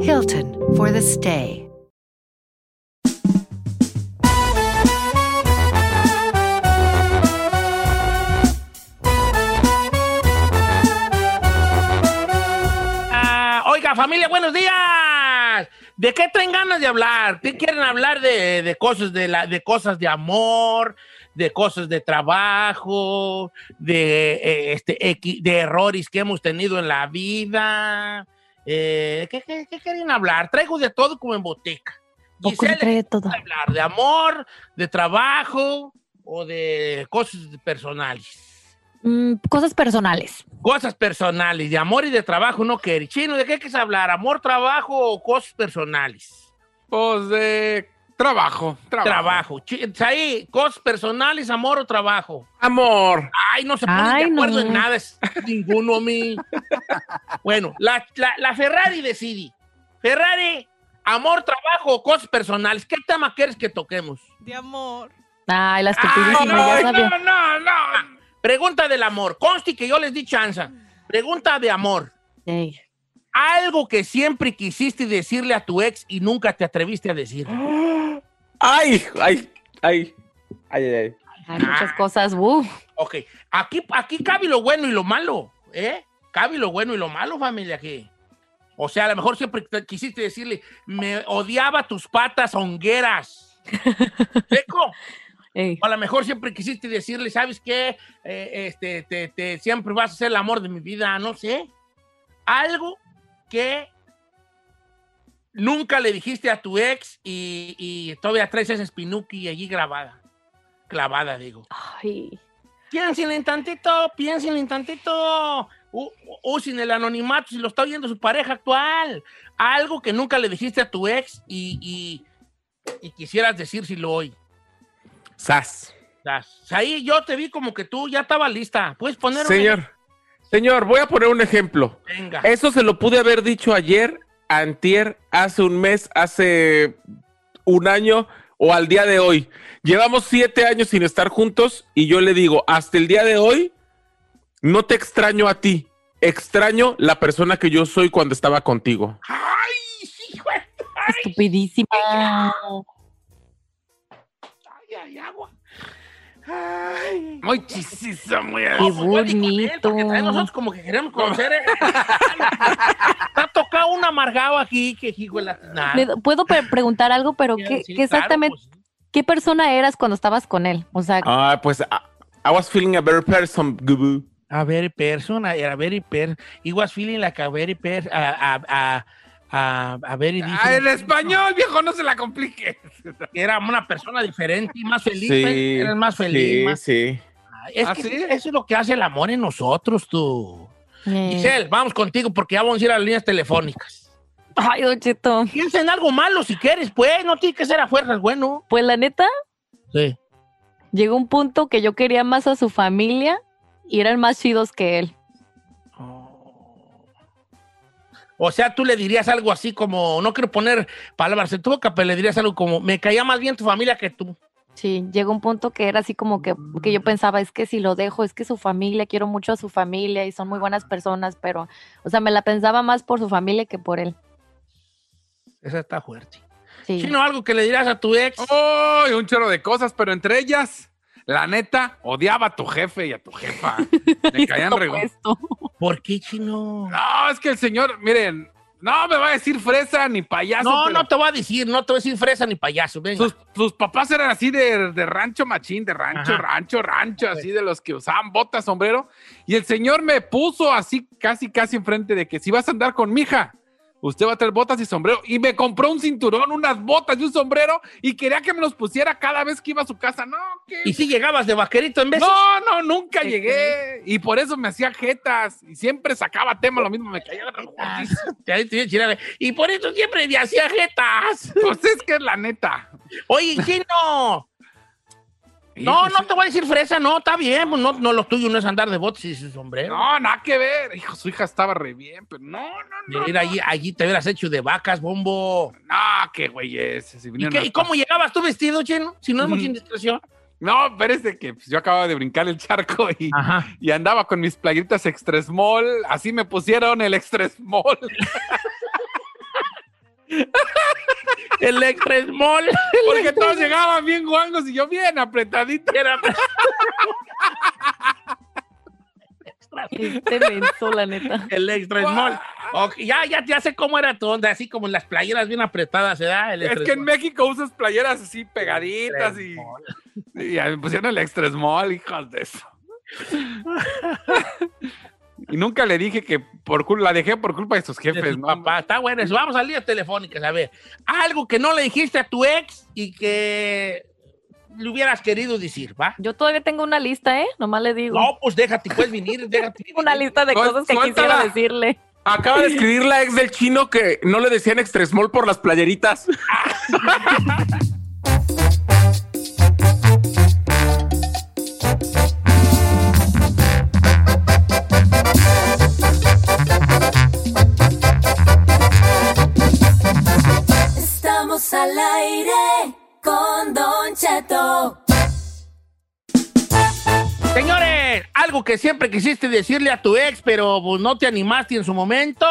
Hilton for the stay. Ah, oiga, familia, buenos días. ¿De qué traen ganas de hablar? ¿Qué quieren hablar de, de cosas de, la, de cosas de amor, de cosas de trabajo, de, eh, este, de errores que hemos tenido en la vida? Eh, ¿qué, qué, qué quieren hablar? Traigo de todo como en boteca. Trae ¿de qué todo. hablar? ¿De amor, de trabajo o de cosas personales? Mm, cosas personales. Cosas personales, de amor y de trabajo, no quiere. Chino, ¿de qué quieres hablar? ¿Amor, trabajo o cosas personales? Pues de trabajo, trabajo. Trabajo. Chi- Ahí, cosas personales, amor o trabajo. Amor. Ay, no se ponen Ay, de acuerdo no. en nada, es ninguno a mí. bueno, la, la- la Ferrari decidí. Ferrari, amor, trabajo o cosas personales. ¿Qué tema quieres que toquemos? De amor. Ay, la estupidísima, Ay, ya sabía. no, no, no. Pregunta del amor. Consti que yo les di chanza. Pregunta de amor. Ey. Algo que siempre quisiste decirle a tu ex y nunca te atreviste a decir. Ay, ay, ay. Ay, ay, ay. Hay muchas cosas. uh. Ok, aquí, aquí cabe lo bueno y lo malo, ¿eh? Cabe lo bueno y lo malo, familia, aquí. O sea, a lo mejor siempre te- quisiste decirle, me odiaba tus patas hongueras. ¿Seco? Ey. O a lo mejor siempre quisiste decirle, ¿sabes qué? Eh, este, te, te- siempre vas a ser el amor de mi vida, no sé. Algo que nunca le dijiste a tu ex y, y todavía traes esa espinuki allí grabada. Clavada, digo. Ay. Piénsenle en tantito, piénsenle en tantito. U- Usen el anonimato si lo está oyendo su pareja actual. Algo que nunca le dijiste a tu ex y, y- y quisieras decírselo hoy. Sas. Das. Ahí yo te vi como que tú ya estabas lista. Puedes poner un- Señor, señor, voy a poner un ejemplo. Venga. Eso se lo pude haber dicho ayer, antier, hace un mes, hace un año o al día de hoy. Llevamos siete años sin estar juntos y yo le digo, hasta el día de hoy, no te extraño a ti, extraño la persona que yo soy cuando estaba contigo. ¡Ay, hijo de- Estupidísima. ¡Ay! Muy chisisa, muy Qué él, bonito. porque también nosotros como que queremos conocer. ¿eh? Te ha tocado un amargado aquí que hijo de la... Nah. ¿Me- ¿Puedo pre- preguntar algo? Pero ¿qué, Sí, qué claro, exactamente, pues. qué persona eras cuando estabas con él? O sea, Ah, pues I, I was feeling a better person, Gubu. A very person, a, a very person. He was feeling like a very person, a, a, a, a, a very Ah, different- en español, viejo, no se la complique. Era una persona diferente y más feliz. Sí. Eres más feliz. sí, más- sí. Es ¿Ah, que sí? eso es lo que hace el amor en nosotros, tú. eh, Giselle, vamos contigo porque ya vamos a ir a las líneas telefónicas. ay, Don Cheto. Piensa en algo malo si quieres, pues. No tiene que ser a fuerzas, bueno. Pues la neta, Sí. llegó un punto que yo quería más a su familia y eran más chidos que él. O sea, tú le dirías algo así como, no quiero poner palabras en tu boca, pero le dirías algo como, me caía más bien tu familia que tú. Sí, llegó un punto que era así como que, que yo pensaba, es que si lo dejo, es que su familia, quiero mucho a su familia y son muy buenas personas, pero, o sea, me la pensaba más por su familia que por él. Esa está fuerte. Sí. Chino, algo que le dirás a tu ex. Oh, un chorro de cosas, pero entre ellas, la neta, odiaba a tu jefe y a tu jefa. Me caían esto. ¿Por qué, Chino? No, es que el señor, miren, No me va a decir fresa ni payaso. No, pero no te voy a decir, no te voy a decir fresa ni payaso. Venga. Sus, sus papás eran así de, de rancho machín, de rancho, Ajá. rancho, rancho, así de los que usaban botas, sombrero. Y el señor me puso así, casi, casi enfrente de que si vas a andar con mi hija, usted va a traer botas y sombrero. Y me compró un cinturón, unas botas y un sombrero y quería que me los pusiera cada vez que iba a su casa. No, ¿qué? ¿Y si llegabas de vaquerito en vez? No, no, nunca ¿Qué llegué. Y por eso me hacía jetas. Y siempre sacaba tema, lo mismo me caía. Te- te iba a decir, Y por eso siempre me hacía jetas. Pues es que es la neta. Oye, chino. No, pues no te voy a decir fresa, no, está bien. Pues no, no, lo tuyo no es andar de botes y su sombrero. No, nada que ver. Hijo, su hija estaba re bien, pero no, no, no. Mira, allí, allí te hubieras hecho de vacas, bombo. No, qué güey es. Si ¿Y, qué- cómo llegabas tú vestido, chino? Si no es mucha indiscreción. No, espérese que pues, yo acababa de brincar el charco y, y andaba con mis playitas extra small. Así me pusieron el extra small. El extra small. Porque todos llegaban bien guangos y yo bien apretadito. Era- Este menso, la neta. El extra small. Ya, ya, ya sé cómo era tu onda, así como en las playeras bien apretadas, ¿verdad? El Es que en. México usas playeras así pegaditas y, y pusieron el extra small, hijos de eso. y nunca le dije que por culpa, la dejé por culpa de sus De jefes, papá. Está bueno eso. Vamos a líneas telefónicas, a ver. Algo que no le dijiste a tu ex y que le hubieras querido decir, ¿va? Yo todavía tengo una lista, ¿eh? Nomás le digo. No, pues déjate, puedes venir, déjate. Una lista de cosas que suéltala. quisiera decirle. Acaba de escribir la ex del chino que no le decían extra small por las playeritas. Al aire con Don Cheto. Señores, algo que siempre quisiste decirle a tu ex, pero pues, no te animaste en su momento.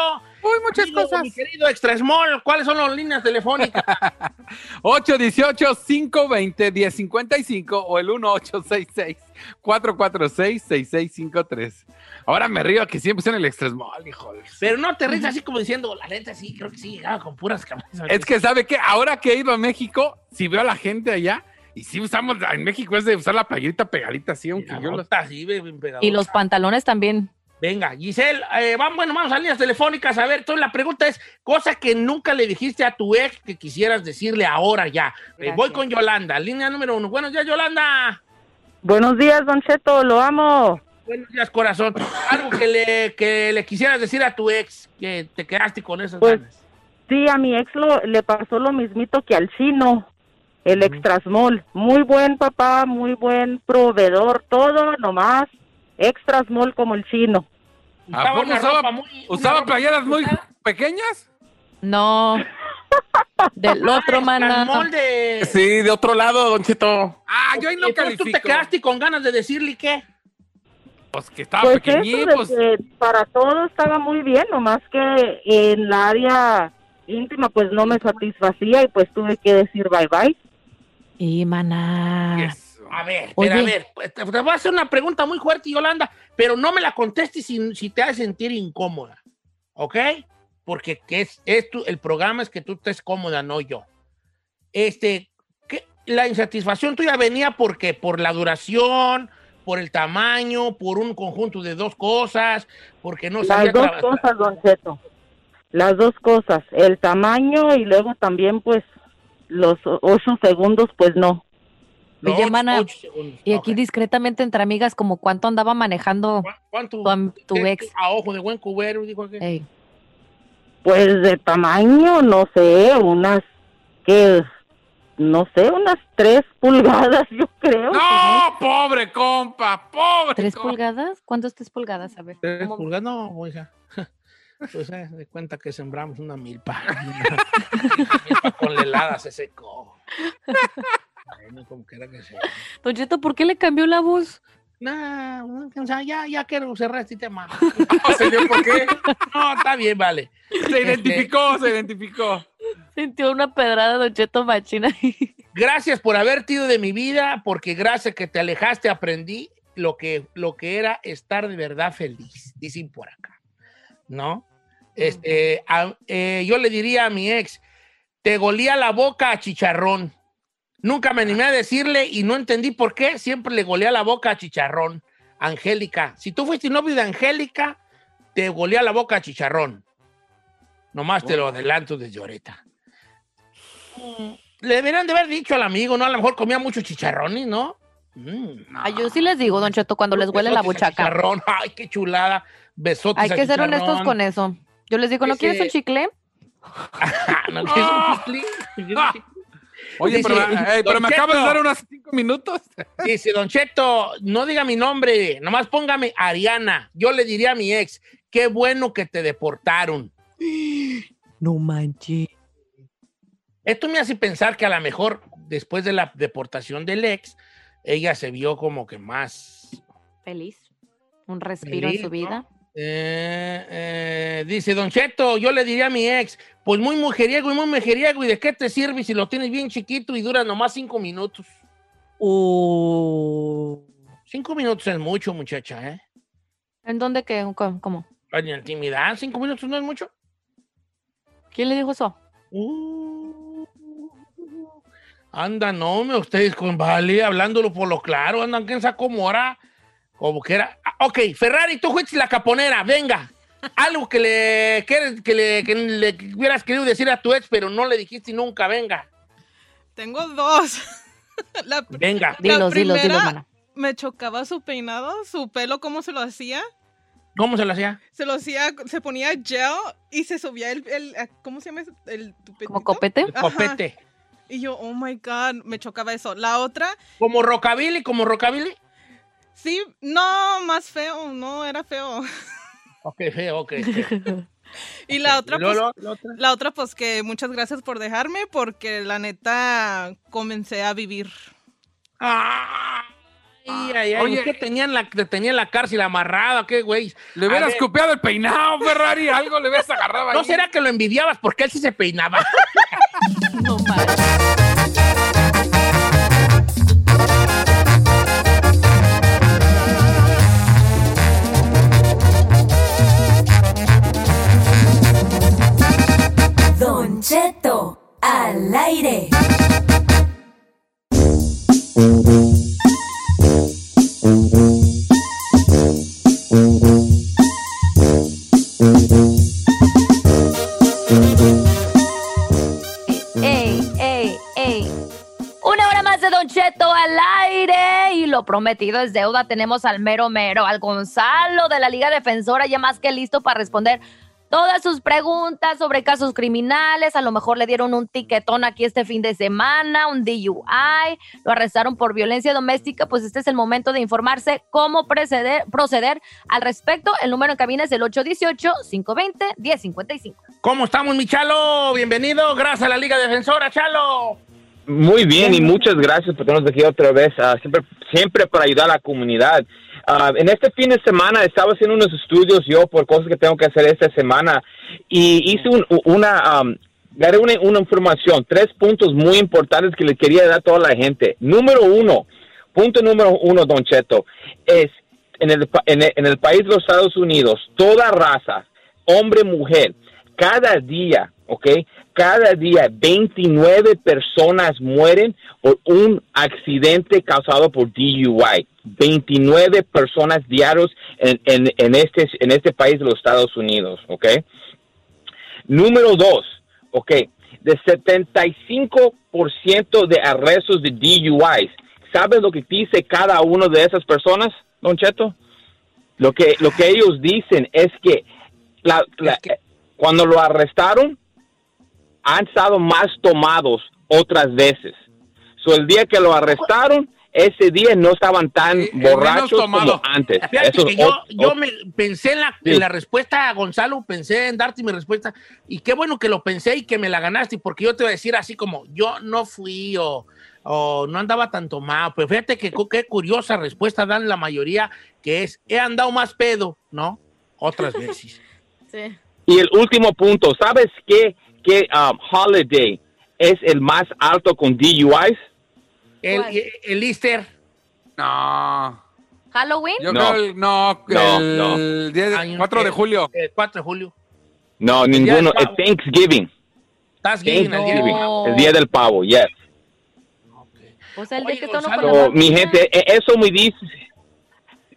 Uy, muchas cosas. Mi querido Extra Small, ¿cuáles son las líneas telefónicas? 818-520-1055 o el 1866-446-6653. Ahora me río que siempre son el extra small, pero no te ríes así como diciendo, la neta sí, creo que sí, llegaba con puras camisas. Es que, ¿sabe qué? Ahora que he ido a México, si veo a la gente allá, y si usamos, en México es de usar la playerita pegadita así, aunque yo los... Así, bien pegadota. Y los pantalones también. Venga, Giselle, eh, vamos, bueno, vamos a líneas telefónicas. A ver, entonces la pregunta es, cosa que nunca le dijiste a tu ex que quisieras decirle ahora ya. Eh, voy con Yolanda, línea número uno. Buenos días, Yolanda. Buenos días, Don Cheto, lo amo. Buenos días, corazón. Algo que le, que le quisieras decir a tu ex, que te quedaste con esas Pues, ganas. Sí, a mi ex lo, le pasó lo mismito que al chino, el extra small. Muy buen papá, muy buen proveedor, todo nomás extra small como el chino. ¿A Usaba poco una usaba- ropa muy- una ¿Usaba ropa playeras muy pequeñas? No. Del otro Ah. Small de... Sí, de otro lado, Don Cheto. Ah, yo ahí no Entonces, ¿Tú te califico. quedaste con ganas de decirle qué? Pues que estaba Pues de pues... que para todo estaba muy bien, nomás que en la área íntima pues no me satisfacía y pues tuve que decir bye bye. Y maná. Eso. A ver, pero a ver, pues, te, te voy a hacer una pregunta muy fuerte, Yolanda, pero no me la contestes si, si te hace sentir incómoda, ¿ok? Porque que es, es tu- el programa es que tú estés cómoda, no yo. Este, ¿qué- la insatisfacción tuya venía porque por la duración, por el tamaño, por un conjunto de dos cosas, porque no sabía Las dos trabajar. cosas, Don Cheto. Las dos cosas, el tamaño y luego también pues los ocho segundos pues no. Los Oye, ocho- mana. Y aquí discretamente entre amigas, como cuánto andaba manejando ¿Cu- ¿Cuánto? tu, ex. A ojo de buen cubero, dijo aquel. Ey. Pues de tamaño, no sé, unas que no sé, unas tres pulgadas yo creo. No, pobre compa, pobre ¿Tres compa. pulgadas? ¿Cuántos tres pulgadas? A ver. ¿Tres ¿cómo? pulgadas? No, hija. Pues eh, de cuenta que sembramos una milpa. Una milpa con la helada se secó. Bueno, como quiera que sea. Don Cheto, ¿por qué le cambió la voz? Nah, o sea, ya, ya quiero cerrar este tema. No, señor, ¿por qué? No, está bien, vale. Se identificó, se identificó. Sintió una pedrada Don Cheto machina. Gracias por haberte ido de mi vida, porque gracias que te alejaste aprendí lo que, lo que era estar de verdad feliz, dicen por acá. ¿No? Este, a- eh, yo le diría a mi ex, te golía la boca a chicharrón. Nunca me animé a decirle y no entendí por qué. Siempre le golea la boca a chicharrón. Angélica. Si tú fuiste novio de Angélica, te golea la boca a chicharrón. Nomás te lo adelanto desde ahorita. Le deberían de haber dicho al amigo, ¿no? A lo mejor comía muchos chicharrones, ¿no? Mm, no. Ay, yo sí les digo, Don Cheto, cuando les huele la buchaca. chicharrón. Ay, qué chulada. Besotes Hay a que ser honestos con eso. Yo les digo, ¿no Ese- quieres un chicle? ¿No quieres un chicle? Oye, Dice, pero, eh, pero me acabas de dar unos cinco minutos. Dice, Don Cheto, no diga mi nombre, nomás póngame Ariana. Yo le diría a mi ex, qué bueno que te deportaron. No manches. Esto me hace pensar que a lo mejor después de la deportación del ex, ella se vio como que más... Feliz. Un respiro Feliz, en su vida. Eh, eh, dice, Don Cheto, yo le diría a mi ex, pues muy mujeriego y muy mujeriego, ¿y de qué te sirve si lo tienes bien chiquito y dura nomás cinco minutos? Cinco minutos es mucho, muchacha, ¿eh? ¿En dónde qué? ¿Cómo? cómo? En intimidad, cinco minutos no es mucho. ¿Quién le dijo eso? Uh, anda, no, me ustedes con Vale, hablándolo por lo claro, andan que en saco mora, como que era. Ah, ok, Ferrari, tú fuiste la caponera, venga. Algo que le, quieres- que le, que le hubieras querido decir a tu ex, pero no le dijiste nunca, venga, Tengo dos. La, venga. Dilos, dilos, dilos, primera- mana. me chocaba su peinado, su pelo, cómo se lo hacía. ¿Cómo se lo hacía? Se lo hacía, se ponía gel y se subía el, el- ¿cómo se llama? El tupetito. ¿Como copete? El copete. Y yo, oh my God, me chocaba eso. La otra, Como rockabilly, como rockabilly. Sí, no, más feo, no, era feo. Ok, feo, ok. feo. Y la otra, ¿y luego pues, la otra? la otra, pues que muchas gracias por dejarme porque la neta comencé a vivir. Ay, ay, ay. Oye. ¿Qué tenían la, la cárcel amarrada? ¿Qué, güey? Le hubieras copiado el peinado, Ferrari, algo le hubieras agarrado ahí. ¿No será que lo envidiabas porque él sí se peinaba? No manches. Don Cheto al aire. ¡Ey, ey, ey! Una hora más de Don Cheto al aire y lo prometido es deuda. Tenemos al mero mero, al Gonzalo de la Liga Defensora, ya más que listo para responder todas sus preguntas sobre casos criminales. A lo mejor le dieron un tiquetón aquí este fin de semana, un DUI, lo arrestaron por violencia doméstica. Pues este es el momento de informarse cómo proceder, proceder al respecto. El número en cabina es el 818-520-1055. ¿Cómo estamos, mi Chalo? Bienvenido. Gracias a la Liga Defensora, Chalo. Muy bien y muchas gracias por tenernos aquí otra vez, ah, siempre, siempre para ayudar a la comunidad. Ah, en este fin de semana estaba haciendo unos estudios yo por cosas que tengo que hacer esta semana y hice un- una, um, una, una información, tres puntos muy importantes que le quería dar a toda la gente. Número uno, punto número uno, Don Cheto, es en el, en el, en el país de los Estados Unidos, toda raza, hombre, mujer, cada día, ¿ok? Cada día 29 personas mueren por un accidente causado por DUI. 29 personas diarios en, en, en este, en este país de los Estados Unidos, ¿ok? Número dos, ¿ok? De 75% de arrestos de DUIs. ¿Sabes lo que dice cada uno de esas personas, Don Cheto? Lo que, lo que ellos dicen es que, la- la- Es que- cuando lo arrestaron, han estado más tomados otras veces. So, el día que lo arrestaron, ese día no estaban tan Eh, borrachos como antes. Fíjate Eso que yo, yo me pensé en la, Sí. en la respuesta, Gonzalo, pensé en darte mi respuesta. Y qué bueno que lo pensé y que me la ganaste, porque yo te iba a decir así como, yo no fui o, o no andaba tan tomado. Pero fíjate que qué curiosa respuesta dan la mayoría, que es, he andado más pedo, ¿no? Otras veces. Sí. Y el último punto, ¿sabes qué, qué um, holiday es el más alto con DUIs? El, el Easter. No. ¿Halloween? Yo No. creo el, no, No, el no. día de- año- 4 de el- julio. El 4 de julio. No, día ninguno. Es Thanksgiving. Thanksgiving, el día del Thanksgiving. pavo. El día del pavo, yes. O sea, el Oye, de que Gonzalo, la So, mi gente, e- eso me dice.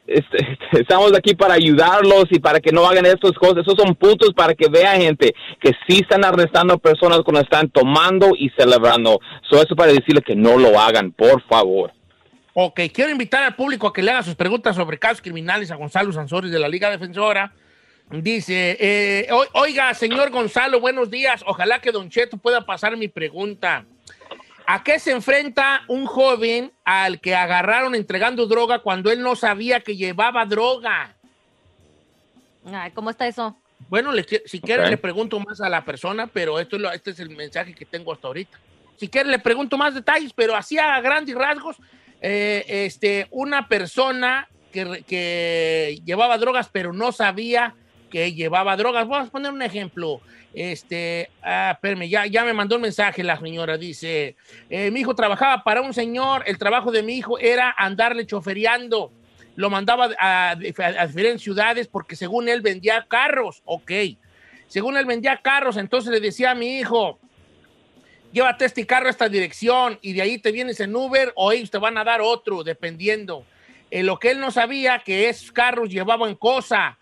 Este, Estamos aquí para ayudarlos y para que no hagan estas cosas. Esos son puntos para que vean, gente, que sí están arrestando personas cuando están tomando y celebrando. So, eso para decirles que no lo hagan, por favor. Ok, quiero invitar al público a que le haga sus preguntas sobre casos criminales a Gonzalo Sansores de la Liga Defensora. Dice, eh, "O- oiga, señor Gonzalo, buenos días. Ojalá que Don Cheto pueda pasar mi pregunta. ¿A qué se enfrenta un joven al que agarraron entregando droga cuando él no sabía que llevaba droga? Ay, ¿cómo está eso? Bueno, le si quiere Ok. le pregunto más a la persona, pero esto es lo- este es el mensaje que tengo hasta ahorita. Si quiere le pregunto más detalles, pero así a grandes rasgos, eh, este, una persona que llevaba drogas, pero no sabía que llevaba drogas. Vamos a poner un ejemplo. Este, ah, espérame, ya, ya me mandó un mensaje la señora. Dice, eh, mi hijo trabajaba para un señor, el trabajo de mi hijo era andarle chofereando lo mandaba a, a diferentes ciudades porque según él vendía carros, ok. Según él vendía carros, entonces le decía a mi hijo, llévate este carro a esta dirección y de ahí te vienes en Uber o ellos te van a dar otro, dependiendo. Eh, lo que él no sabía que esos carros llevaban cosa,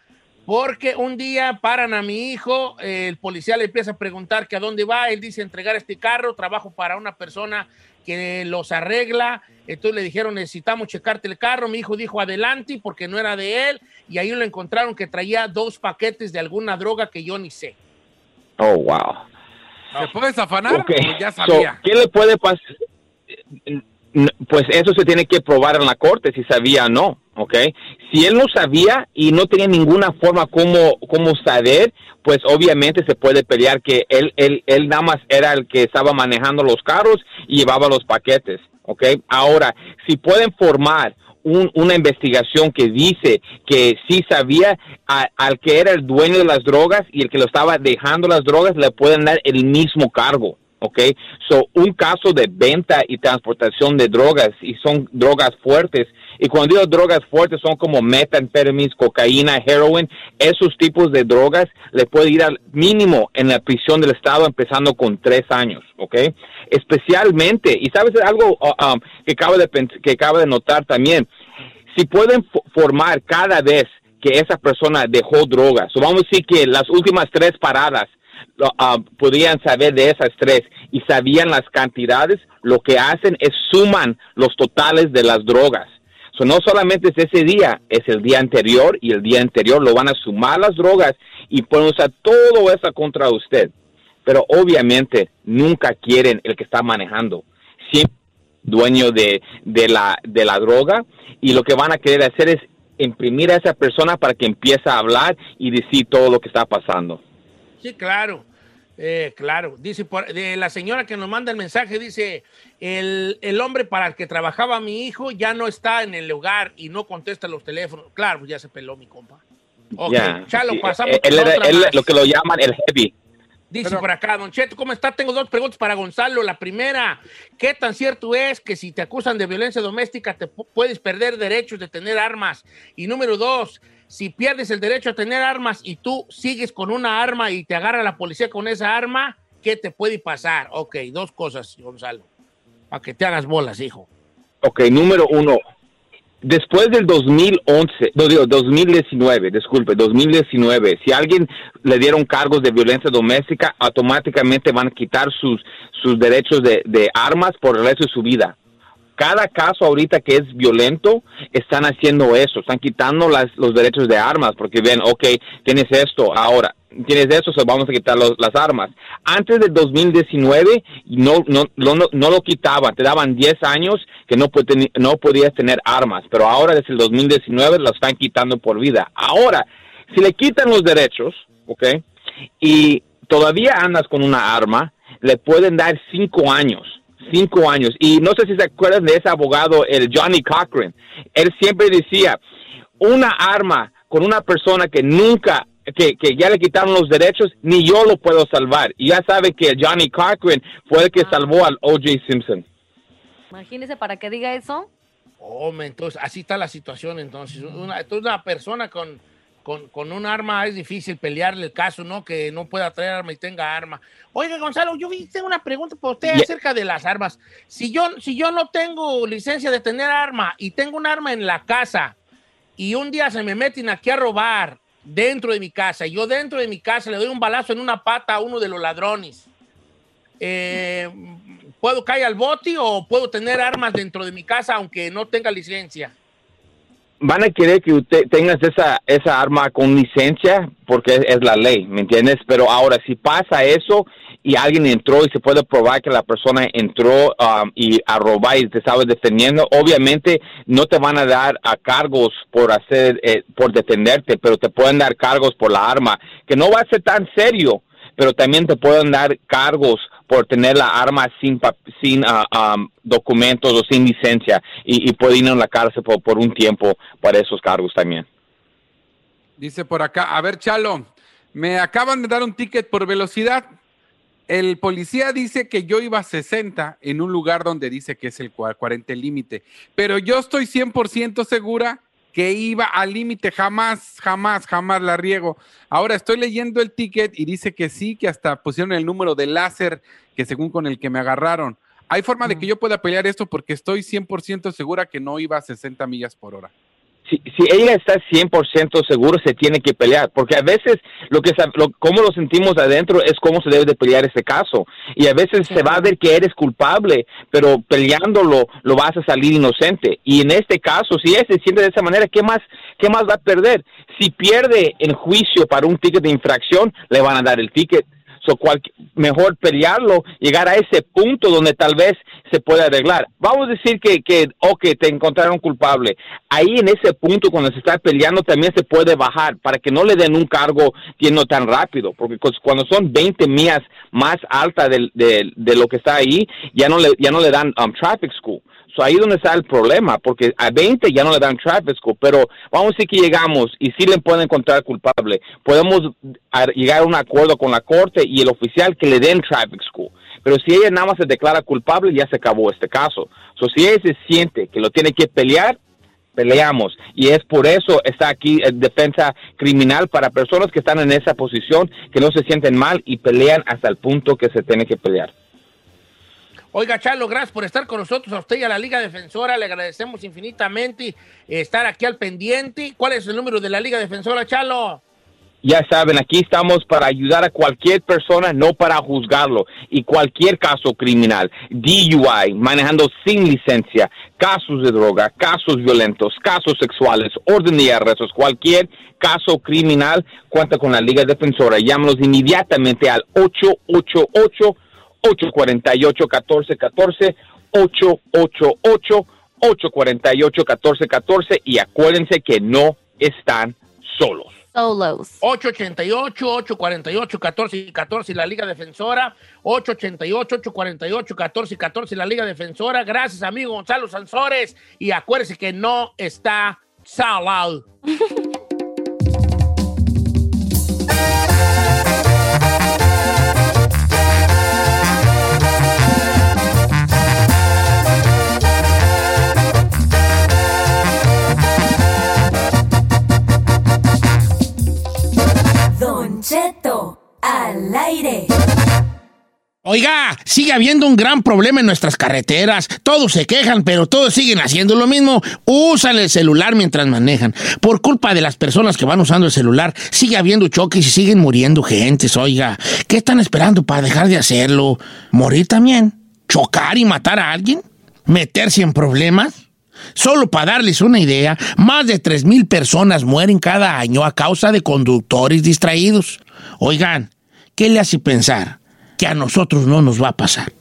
porque un día paran a mi hijo, eh, el policía le empieza a preguntar que a dónde va, él dice entregar este carro, trabajo para una persona que los arregla, entonces le dijeron necesitamos checarte el carro, mi hijo dijo adelante porque no era de él y ahí lo encontraron que traía dos paquetes de alguna droga que yo ni sé. Oh, wow. ¿Se puede zafanar? Ya so, sabía. ¿Qué le puede pasar? Pues eso se tiene que probar en la corte si sabía o no, ¿ok? Si él no sabía y no tenía ninguna forma como, como saber, pues obviamente se puede pelear que él, él, él nada más era el que estaba manejando los carros y llevaba los paquetes, ¿ok? Ahora, si pueden formar un- una investigación que dice que sí sabía al que era el dueño de las drogas y el que lo estaba dejando las drogas, le pueden dar el mismo cargo. ¿ok? So, un caso de venta y transportación de drogas, y son drogas fuertes, y cuando digo drogas fuertes son como metanfetaminas, cocaína, heroin, esos tipos de drogas le puede ir al mínimo en la prisión del Estado empezando con tres años, ¿ok? Especialmente, y sabes algo uh, um, que, acabo de, que acabo de notar también, si pueden fo- formar cada vez que esa persona dejó drogas, o vamos a decir que las últimas tres paradas ah, podían saber de esas tres y sabían las cantidades, lo que hacen es suman los totales de las drogas. No solamente es ese día, es el día anterior y el día anterior lo van a sumar las drogas y pueden usar todo eso contra usted. Pero obviamente nunca quieren el que está manejando. Siempre dueño de, de, la, de la droga y lo que van a querer hacer es imprimir a esa persona para que empiece a hablar y decir todo lo que está pasando. Sí, claro. Eh, claro. Dice, por- de la señora que nos manda el mensaje, dice, el, el hombre para el que trabajaba mi hijo ya no está en el lugar y no contesta los teléfonos. Claro, pues ya se peló mi compa. Ok, Ya, ya lo sí, pasamos. él otra él- más. lo que lo llaman el heavy. Dice por acá, Don Cheto, ¿cómo está? Tengo dos preguntas para Gonzalo. La primera, ¿qué tan cierto es que si te acusan de violencia doméstica te pu- puedes perder derechos de tener armas? Y número dos, si pierdes el derecho a tener armas y tú sigues con una arma y te agarra la policía con esa arma, ¿qué te puede pasar? Ok, dos cosas, Gonzalo, para que te hagas bolas, hijo. Ok, número uno. Después del 2011, no digo 2019, disculpe, 2019, si a alguien le dieron cargos de violencia doméstica, automáticamente van a quitar sus, sus derechos de, de armas por el resto de su vida. Cada caso ahorita que es violento, están haciendo eso, están quitando las, los derechos de armas porque ven, ok, tienes esto, ahora tienes eso, so vamos a quitar los- las armas. Antes del 2019 no, no, no, no, lo quitaban, te daban 10 años que no, no podías tener armas, pero ahora desde el 2019 lo están quitando por vida. Ahora, si le quitan los derechos, ok, y todavía andas con una arma, le pueden dar 5 años cinco años. Y no sé si se acuerdan de ese abogado, el Johnny Cochran. Él siempre decía, una arma con una persona que nunca, que, que ya le quitaron los derechos, ni yo lo puedo salvar. Y ya sabe que Johnny Cochran fue el que salvó al O.J. Simpson. Imagínese para que diga eso. Hombre, entonces, así está la situación entonces. Una, entonces, una persona con, con, con un arma es difícil pelearle el caso, ¿no? Que no pueda traer arma y tenga arma. Oiga, Gonzalo, yo tengo una pregunta para usted acerca de las armas. Si yo, si yo no tengo licencia de tener arma y tengo un arma en la casa y un día se me meten aquí a robar dentro de mi casa y yo dentro de mi casa le doy un balazo en una pata a uno de los ladrones, eh, ¿puedo caer al bote o puedo tener armas dentro de mi casa aunque no tenga licencia? Van a querer que usted tengas esa, esa arma con licencia porque es, la ley, ¿me entiendes? Pero ahora, si pasa eso y alguien entró y se puede probar que la persona entró um, y a robar y te estaba defendiendo, obviamente no te van a dar a cargos por hacer, eh, por defenderte, pero te pueden dar cargos por la arma, que no va a ser tan serio, pero también te pueden dar cargos por tener la arma sin sin ah, um, documentos o sin licencia y, y puede ir a la cárcel por, por un tiempo para esos cargos también. Dice por acá, a ver, Chalo, me acaban de dar un ticket por velocidad. El policía dice que yo iba a 60 en un lugar donde dice que es el cua- 40 el límite, pero yo estoy 100% segura que iba al límite, jamás, jamás, jamás la riego. Ahora estoy leyendo el ticket y dice que sí, que hasta pusieron el número de láser que según con el que me agarraron. ¿Hay forma de que yo pueda pelear esto? Porque estoy 100% segura que no iba a 60 millas por hora. Si, si ella está 100% seguro, se tiene que pelear, porque a veces lo que lo, cómo lo sentimos adentro es cómo se debe de pelear ese caso. Y a veces se va a ver que eres culpable, pero peleándolo lo vas a salir inocente. Y en este caso, si ella se siente de esa manera, ¿qué más, qué más va a perder? Si pierde en juicio para un ticket de infracción, le van a dar el ticket. So, cual- mejor pelearlo, llegar a ese punto donde tal vez se pueda arreglar. Vamos a decir que, que ok, te encontraron culpable. Ahí en ese punto, cuando se está peleando, también se puede bajar para que no le den un cargo yendo tan rápido, porque cuando son 20 millas más alta del- de, lo que está ahí, ya no le, ya no le dan um, traffic school. So, ahí donde está el problema, porque a 20 ya no le dan traffic school, pero vamos a decir que llegamos y sí le pueden encontrar culpable. Podemos a- llegar a un acuerdo con la corte y el oficial que le den traffic school. Pero si ella nada más se declara culpable, ya se acabó este caso. So, si ella se siente que lo tiene que pelear, peleamos. Y es por eso está aquí eh, defensa criminal para personas que están en esa posición, que no se sienten mal y pelean hasta el punto que se tiene que pelear. Oiga, Chalo, gracias por estar con nosotros, a usted y a la Liga Defensora. Le agradecemos infinitamente estar aquí al pendiente. ¿Cuál es el número de la Liga Defensora, Chalo? Ya saben, aquí estamos para ayudar a cualquier persona, no para juzgarlo. Y cualquier caso criminal, DUI, manejando sin licencia, casos de droga, casos violentos, casos sexuales, orden de arrestos, cualquier caso criminal, cuenta con la Liga Defensora. Llámanos inmediatamente al 888 848-1414, 888-848-1414 y acuérdense que no están solos. Solos. 888-848-1414 y la Liga Defensora. 888-848-1414 y la Liga Defensora. Gracias, amigo Gonzalo Sansores. Y acuérdese que no está solo. al aire. Oiga, sigue habiendo un gran problema en nuestras carreteras. Todos se quejan, pero todos siguen haciendo lo mismo. Usan el celular mientras manejan. Por culpa de las personas que van usando el celular, sigue habiendo choques y siguen muriendo gentes. Oiga, ¿qué están esperando para dejar de hacerlo? ¿Morir también? ¿Chocar y matar a alguien? ¿Meterse en problemas? Solo para darles una idea, más de 3.000 personas mueren cada año a causa de conductores distraídos. Oigan, ¿qué le hace pensar que a nosotros no nos va a pasar?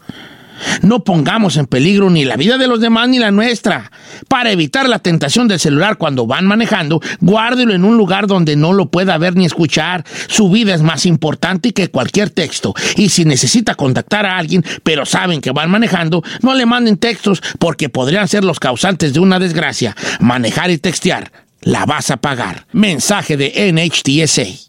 No pongamos en peligro ni la vida de los demás ni la nuestra. Para evitar la tentación del celular cuando van manejando, guárdelo en un lugar donde no lo pueda ver ni escuchar. Su vida es más importante que cualquier texto. Y si necesita contactar a alguien, pero saben que van manejando, no le manden textos porque podrían ser los causantes de una desgracia. Manejar y textear, la vas a pagar. Mensaje de NHTSA.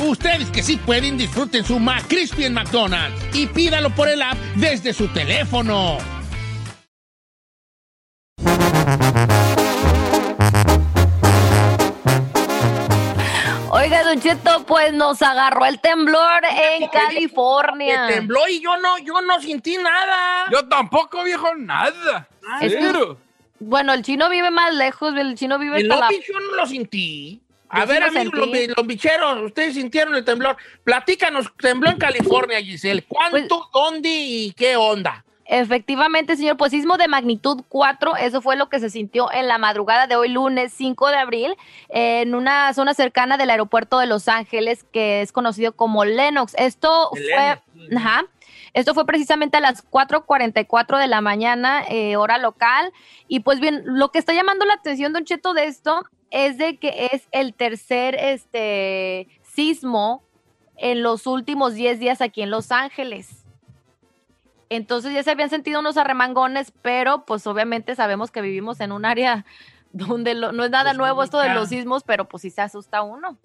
Ustedes que sí pueden, disfruten su McCrispy en McDonald's y pídalo por el app desde su teléfono. Oiga, Don Cheto, pues nos agarró el temblor en California. Que tembló y yo no, yo no sentí nada. Yo tampoco, viejo, nada. Es que-. Bueno, el chino vive más lejos, el chino vive El la... yo no lo sentí. A ver, amigos, los, los bicheros, ustedes sintieron el temblor. Platícanos, tembló en California, Giselle. ¿Cuánto, Pues dónde y qué onda? Efectivamente, señor, pues sismo de magnitud 4, eso fue lo que se sintió en la madrugada de hoy lunes 5 de abril en una zona cercana del aeropuerto de Los Ángeles que es conocido como Lennox. Esto El fue, ajá, esto fue precisamente a las 4:44 de la mañana, eh, hora local. Y pues bien, lo que está llamando la atención, Don Cheto, de esto es de que es el tercer este sismo en los últimos 10 días aquí en Los Ángeles. Entonces ya se habían sentido unos arremangones, pero pues obviamente sabemos que vivimos en un área donde lo- no es nada Pues, nuevo esto de los sismos, pero pues sí se asusta uno.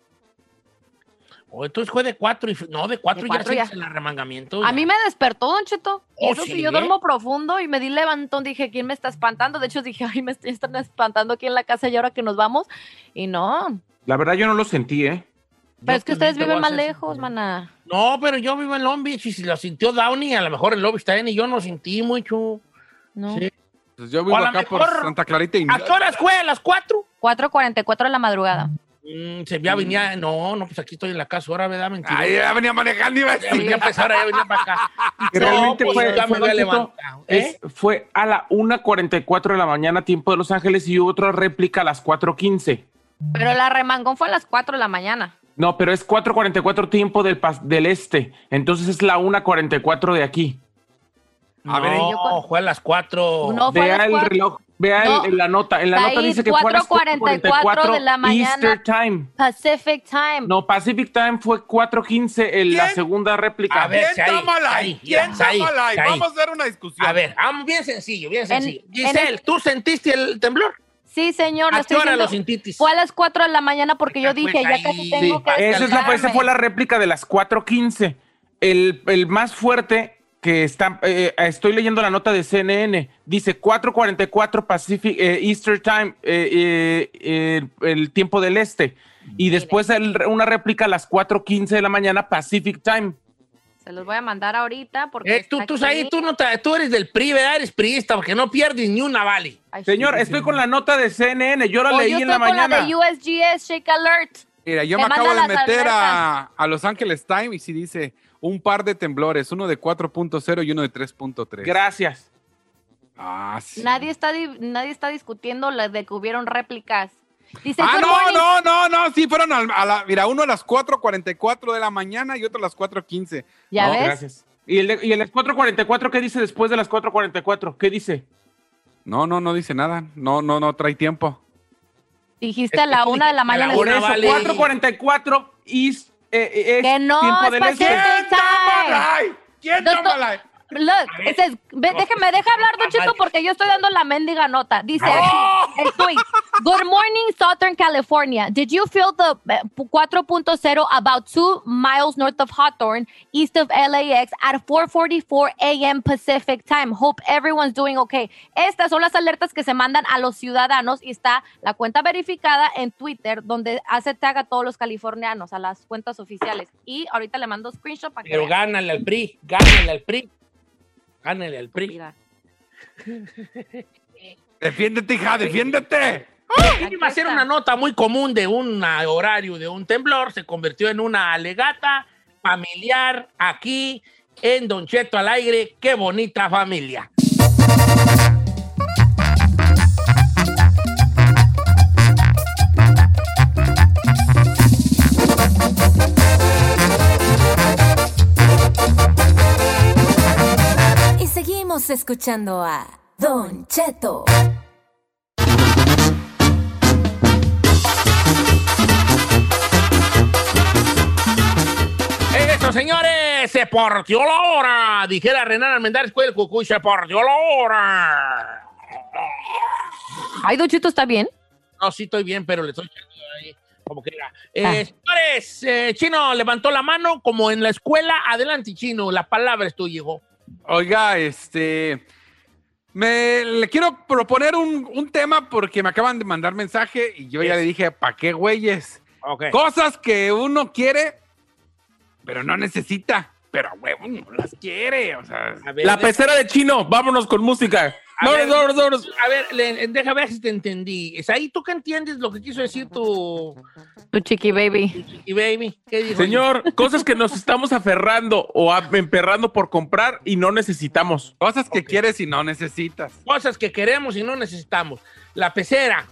O Oh, entonces fue de cuatro y no, de cuatro, De ya cuatro ya. el arremangamiento. A mí me despertó, Don Cheto. Oh, Eso sí, yo duermo profundo y me di levantón. Dije, ¿quién me está espantando? De hecho, dije, ay, me est- están espantando aquí en la casa y ahora que nos vamos. Y no. La verdad yo no lo sentí, ¿eh? Pero es que ustedes viven más lejos, maná. No, pero yo vivo en Long Beach y si lo sintió Downey, a lo mejor en Long Beach también y yo no sentí mucho. No. Sí. Pues yo vivo acá por Santa Clarita y ¿A qué horas fue? ¿A las cuatro? 4.44 de la madrugada. Mm, se ya venía, no, no, pues aquí estoy en la casa, ahora, ¿verdad? Mentira. Ay, ya venía manejando y iba a Ya venía pues ahora, ya venía para acá. Que realmente No, pues, fue, ya me fue, Cheto, levantado, ¿eh? es- fue a la 1.44 de la mañana, tiempo de Los Ángeles, y otra réplica a las 4.15. Pero la remangón fue a las 4 de la mañana. No, pero es 4.44 tiempo del, del este. Entonces es la 1.44 de aquí. A ver, no, fue a las cuatro. No, fue a Vea las el cuatro. reloj, vea No. en la nota. En la nota dice que fue a las 4:44 de la 4.44 mañana. Easter Time. Pacific Time. No, Pacific Time fue 4.15 en la segunda réplica. A ver, ¿Quién está mal ahí? ¿Quién está mal ahí? Vamos a dar una discusión. A ver, bien sencillo, bien sencillo. en Giselle, el- ¿tú sentiste el temblor? Sí, señor. ¿A estoy qué hora diciendo, lo sentiste? Fue a las 4 de la mañana porque yo Pues dije, ya casi tengo Sí. que Esa, es la, esa fue la réplica de las 4.15. El, el más fuerte que está, eh, estoy leyendo la nota de CNN, dice 4.44 Pacific eh, Easter Time, eh, eh, el, el tiempo del este, y después el- una réplica a las 4.15 de la mañana Pacific Time. Se los voy a mandar ahorita porque. Eh, tú, tú, ahí, tú, no te- tú eres del PRI, ¿verdad? Eres priista, porque no pierdes ni una, vale. Ay, Señor, sí. estoy con la nota de CNN, yo la O leí yo en la estoy con mañana. la de USGS Shake Alert. Mira, yo me acabo de las meter a, a Los Ángeles Times y sí dice un par de temblores, uno de 4.0 y uno de 3.3. Gracias. Ah, sí. Nadie está, di- nadie está discutiendo la de que hubieron réplicas. Dice, Ah, "Good no, morning". no, no, no, sí, fueron al- a, la, mira, uno a las 4.44 de la mañana y otro a las 4.15. ¿Ya No, ves? Gracias. ¿Y el, de- ¿Y el 4.44 qué dice después de las 4.44? ¿Qué dice? No, no, no dice nada. No, no, no trae tiempo. Dijiste a la una de la mañana. Por eso, vale. 4.44 is, eh, eh, es Que no, tiempo es del este. Pacific Time. ¿Quién Doctor- toma la- Look, it says- ve- déjeme, deja hablar, Don Cheto, porque yo estoy dando la mendiga nota. Dice aquí, el tweet. Good morning, Southern California. Did you feel the eh, 4.0 about two miles north of Hawthorne, east of LAX, at 4:44 a.m. Pacific time? Hope everyone's doing okay. Estas son las alertas que se mandan a los ciudadanos y está la cuenta verificada en Twitter, donde hace tag a todos los californianos, a las cuentas oficiales. Y ahorita le mando screenshot para que Pero gánale al PRI, gánale al PRI. Gánale al PRI. Defiéndete, hija, defiéndete. Aquí iba a ser una nota muy común de un horario de un temblor, se convirtió en una alegata familiar aquí en Don Cheto al aire. ¡Qué bonita familia! Escuchando a Don Cheto. Eso, señores, se partió la hora. Dijera Renan Almendares, el cucuy, se partió la hora. Ay, Don Cheto, ¿está bien? No, sí estoy bien, pero le estoy ahí como que era. Ah. Eh, Señores, eh, Chino levantó la mano como en la escuela. Adelante, Chino, la palabra es tuya, hijo. Oiga, este. Me le quiero proponer un, un tema porque me acaban de mandar mensaje y yo ya le dije, ¿para qué güeyes? Ok. Cosas que uno quiere, pero no necesita. Pero a huevo no las quiere. O sea, A ver, La de- pecera de chino, vámonos con música. A ver, Vámonos, vámonos, vámonos. A ver, le- deja ver si te entendí. ¿Es ahí tú que entiendes lo que quiso decir tu, Tu chiqui baby. tu chiqui baby? ¿Qué dijo? Señor, cosas que nos estamos aferrando o emperrando por comprar y no necesitamos. cosas que quieres y no necesitas. Cosas que queremos y no necesitamos. La pecera.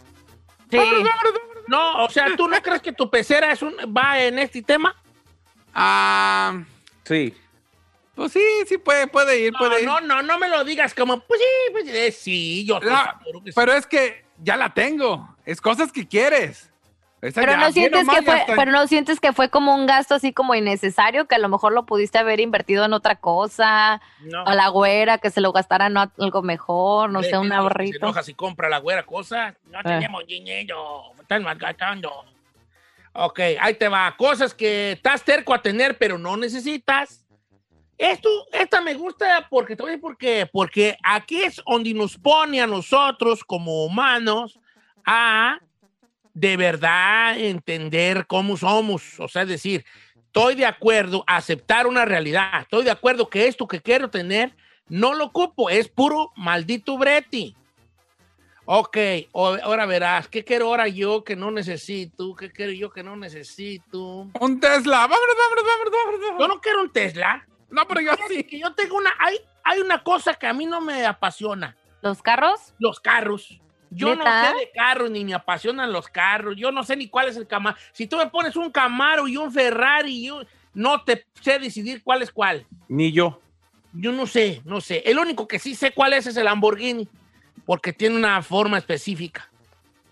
Sí. No, o sea, ¿tú no crees que tu pecera es un, va en este tema? Ah, Sí. Pues sí, sí puede, puede ir, No, puede ir. no, no, no me lo digas como, pues sí, pues eh, sí, yo seguro que sí. pero es que ya la tengo. Es cosas que quieres. Esa Pero ya, no sientes nomás que fue, pero no sientes que fue como un gasto así como innecesario, que a lo mejor lo pudiste haber invertido en otra cosa, No. a la güera, que se lo gastara en algo mejor, no sé, un Se ahorrito. enoja si compra la güera cosas. Eh. No tenemos dinero, me están malgastando. Ok, ahí te va. Cosas que estás terco a tener, pero no necesitas. Esto, esta me gusta porque, te voy a decir por qué. Porque aquí es donde nos pone a nosotros como humanos a de verdad entender cómo somos. O sea, es decir, estoy de acuerdo a aceptar una realidad. Estoy de acuerdo que esto que quiero tener no lo ocupo. Es puro maldito breti. Ok, ahora verás, ¿qué quiero ahora yo que no necesito? ¿Qué quiero yo que no necesito? Un Tesla. Vámonos, vámonos, vámonos, vámonos. Yo no quiero un Tesla. No, pero yo sí. que yo tengo una, hay, hay una cosa que a mí no me apasiona, ¿Los carros? los carros. Yo no sé de carros, ni me apasionan los carros. Yo no sé ni cuál es el Camaro. Si tú me pones un Camaro y un Ferrari, yo no te sé decidir cuál es cuál. Ni yo. Yo no sé, no sé. El único que sí sé cuál es es el Lamborghini, porque tiene una forma específica.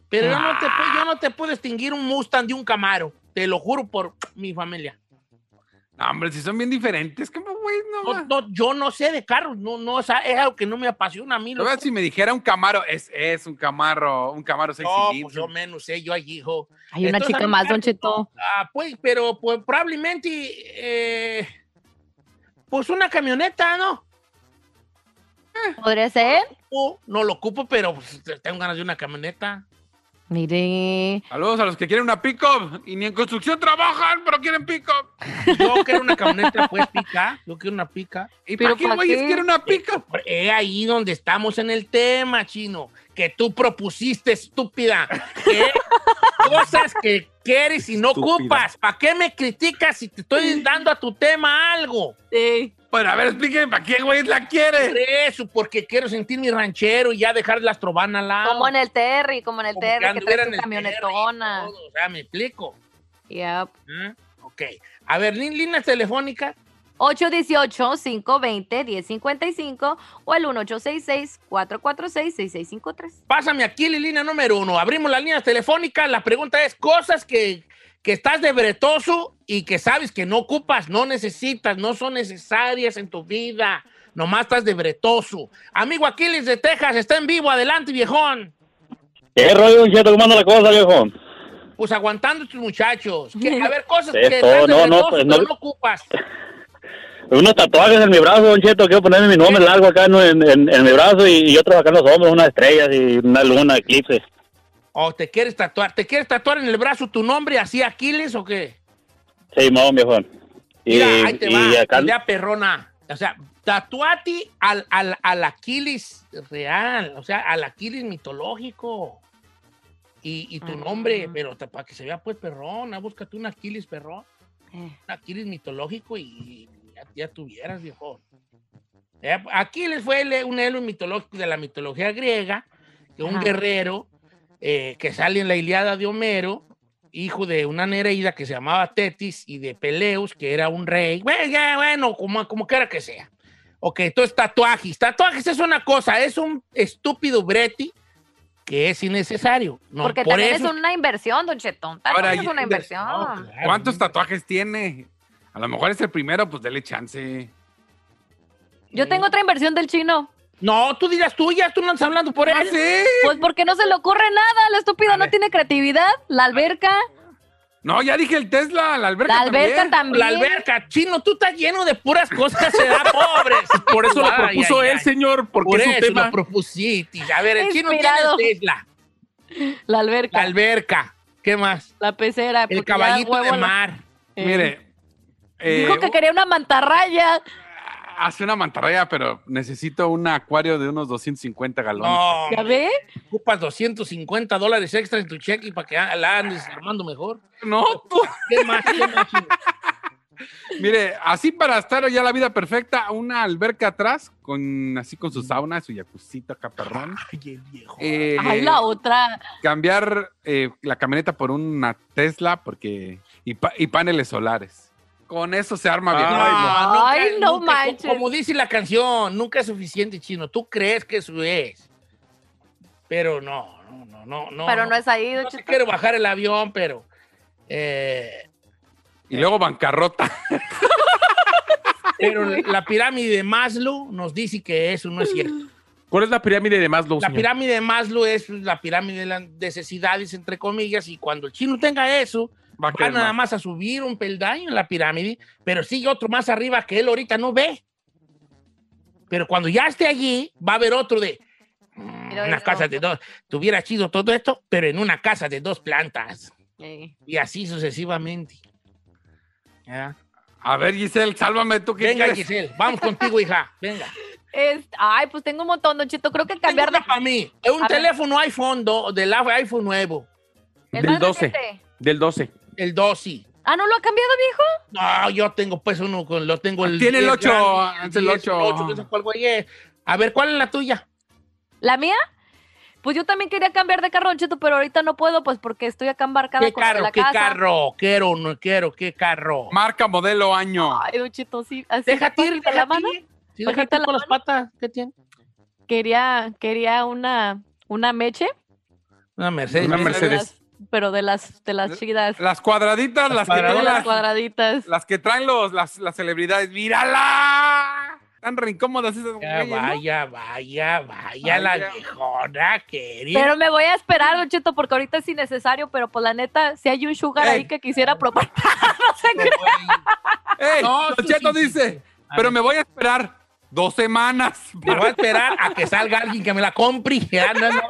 Pero yo, no te, pu- yo no te puedo distinguir un Mustang de un Camaro. Te lo juro por mi familia. Hombre, si son bien diferentes, ¿cómo, güey? No, No, no, yo no sé de carros. No, no, o sea, es algo que no me apasiona a mí. Verdad, si me dijera un Camaro, es, es un Camaro, un Camaro seis No, pues cilindros. yo menos sé, yo allí, hijo. Hay una Entonces, chica más, Don Cheto. Ah, pues, pero pues, probablemente, eh, pues una camioneta, ¿no? ¿Podría ser? No, no lo ocupo, pero pues, tengo ganas de una camioneta. Mire. Saludos a los que quieren una pick-up y ni en construcción trabajan, pero quieren pick-up. Yo quiero una camioneta, pues pica. Yo quiero una pica. ¿Y para qué güeyes quieren una pick-up? Es ahí donde estamos en el tema, chino. Que tú propusiste, estúpida. Que cosas que quieres y no Estúpida. ocupas. ¿Para qué me criticas si te estoy dando a tu tema algo? Sí. Pero a ver, explíquenme, ¿para qué güey la quiere? Por eso, porque quiero sentir mi ranchero y ya dejar la astrobana al lado. Como en el Terry, como en el Como que Terry, que anduviera trae camionetona. Todo, o sea, me explico. Yep. ¿Ah? Ok. A ver, líneas telefónicas. 818-520-1055 o el 1866-446-6653. Pásame aquí la línea número uno. Abrimos las líneas telefónicas. La pregunta es cosas que, que estás de bretoso y que sabes que no ocupas, no necesitas, no son necesarias en tu vida. Nomás estás de bretoso. Amigo Aquiles de Texas, está en vivo. Adelante, viejón. ¿Qué rollo, Cheto? ¿Cómo anda la cosa, viejo? Pues aguantando estos muchachos. Que- a ver, cosas que estás de no, no, bretoso, pues, pero no. no ocupas. Unos tatuajes en mi brazo, Don Cheto. Quiero ponerme mi nombre largo acá ¿no? en, en- en mi brazo y, y otros acá en los hombros, unas estrellas y una luna, eclipse. ¿O te quieres tatuar? ¿Te quieres tatuar en el brazo tu nombre así Aquiles o qué? Sí, no, viejo. Y, Mira, ahí te y va, acá, idea perrona. O sea, tatuate al, al, al Aquiles real, o sea, al Aquiles mitológico. Y, y tu nombre, pero para que se vea pues perrón, ah, búscate un Aquiles perrón, Eh. un Aquiles mitológico y ya, ya tuvieras, viejo. Eh, Aquiles fue el- un héroe mitológico de la mitología griega, que un Ajá. guerrero eh, que sale en la Iliada de Homero, hijo de una nereida que se llamaba Tetis y de Peleus, que era un rey. Bueno, ya, bueno, como, como quiera que sea. Ok, entonces tatuajes. Tatuajes es una cosa, es un estúpido breti que es innecesario. No, Porque por también eso- es una inversión, Don Chetón. Ahora, es una inversión. ¿Cuántos tatuajes tiene? A lo mejor es el primero, pues dele chance. Yo tengo otra inversión del chino. No, tú dirás tuyas, tú no estás hablando por él. ¿Ah, sí? Pues porque no se le ocurre nada. La estúpida no tiene creatividad. La alberca. No, ya dije el Tesla, la alberca La alberca también. La alberca, chino, tú estás lleno de puras cosas, se da pobres. Por eso lo propuso ay, él, ay. señor, porque Por es su eso tema. lo propusiste. A ver, el chino tiene el Tesla, La alberca. la alberca. ¿Qué más? La pecera. El ya caballito de la- mar. Eh, Mire, eh, Dijo que quería una mantarraya. Hace una mantarraya, pero necesito un acuario de unos 250 galones. No, ¿Ya ve? ocupas 250 dólares extra en tu cheque para que la andes armando mejor. No, tú. ¿Qué más? ¿Qué más? Mire, así para estar ya la vida perfecta, una alberca atrás, con así con su sauna, su jacuzito acá perrón. Ay, el viejo. Eh, Ay, la otra. cambiar eh, la camioneta por una Tesla porque y, pa- y paneles solares. Con eso se arma bien. No, Ay, nunca- no nunca- manches. Como dice la canción, nunca es suficiente, chino. Tú crees que eso es. Pero no, no, no, no. no Pero no es ahí, No te quiero bajar el avión, pero. eh, Y luego bancarrota. pero la pirámide de Maslow nos dice que eso no es cierto. ¿Cuál es la pirámide de Maslow, La señor? pirámide de Maslow es la pirámide de las necesidades, entre comillas, y cuando el chino tenga eso, Va a va nada más. más a subir un peldaño en la pirámide, pero sigue otro más arriba que él ahorita no ve. Pero cuando ya esté allí, va a haber otro de mm, Mira, una casa de dos. Tuviera chido todo esto, pero en una casa de dos plantas. Sí. Y así sucesivamente. ¿Ya? A ver, Giselle, sálvame tú que Venga, quieres? Giselle, vamos contigo, hija. Venga. Es- ay, pues tengo un montón, Don Cheto. Creo que cambiar de. Para mí. Es un A ver. teléfono iPhone, do- del iPhone nuevo, ¿El Del más 12. reciente? Del 12. El 12. Ah, ¿no lo ha cambiado, viejo? No, yo tengo pues uno con lo tengo el Tiene el 10 ocho, grande, es el 10, ocho. ocho, que sé cuál güey es. A ver, ¿cuál es la tuya? ¿La mía? Pues yo también quería cambiar de carro, Don Cheto, pero ahorita no puedo, pues porque estoy acá embarcada ¿Qué con carro? la ¿Qué casa. carro? Quiero, no quiero, ¿qué carro? Marca, modelo, año. Ay, Don Cheto, sí. Así Déjate ir, la mano. ir. Sí, déjate ir la con las mano. patas. ¿Qué tiene? Quería, quería una, una meche. Una Mercedes. Una Mercedes. Pero de las, de las chidas. Las cuadraditas, las, que traen las cuadraditas. las que traen los, las, las celebridades. ¡Mírala! Están re incómodas esas Ya, güeyes, ¿no? vaya, vaya, vaya, la Vaya. viejona querida. Pero me voy a esperar, Don Cheto, porque ahorita es innecesario, pero pues la neta, si hay un sugar Ey. ahí que quisiera probar, no sé qué. ¡Ey! No, Don Cheto sí, dice, sí. Pero ver. me voy a esperar. Dos semanas. Me voy a esperar a que salga alguien que me la compre. Ya, no, no,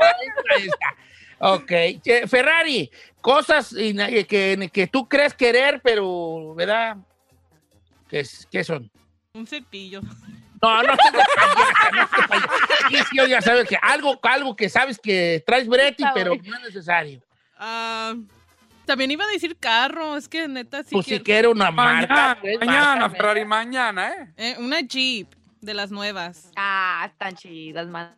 ahí está. Ok. Eh, Ferrari, cosas eh, que, que tú crees querer, pero, ¿verdad? ¿Qué, son? Un cepillo. No, no payasa, no. Sí, ya sabes que algo, algo que sabes que traes Breti, pero no es necesario. Ah, también iba a decir carro, es que neta sí Pues si quiero- una marca. Mañana, pues, mañana. Ferrari, mañana, ¿eh? Eh, una Jeep de las nuevas. Ah, están chidas, man.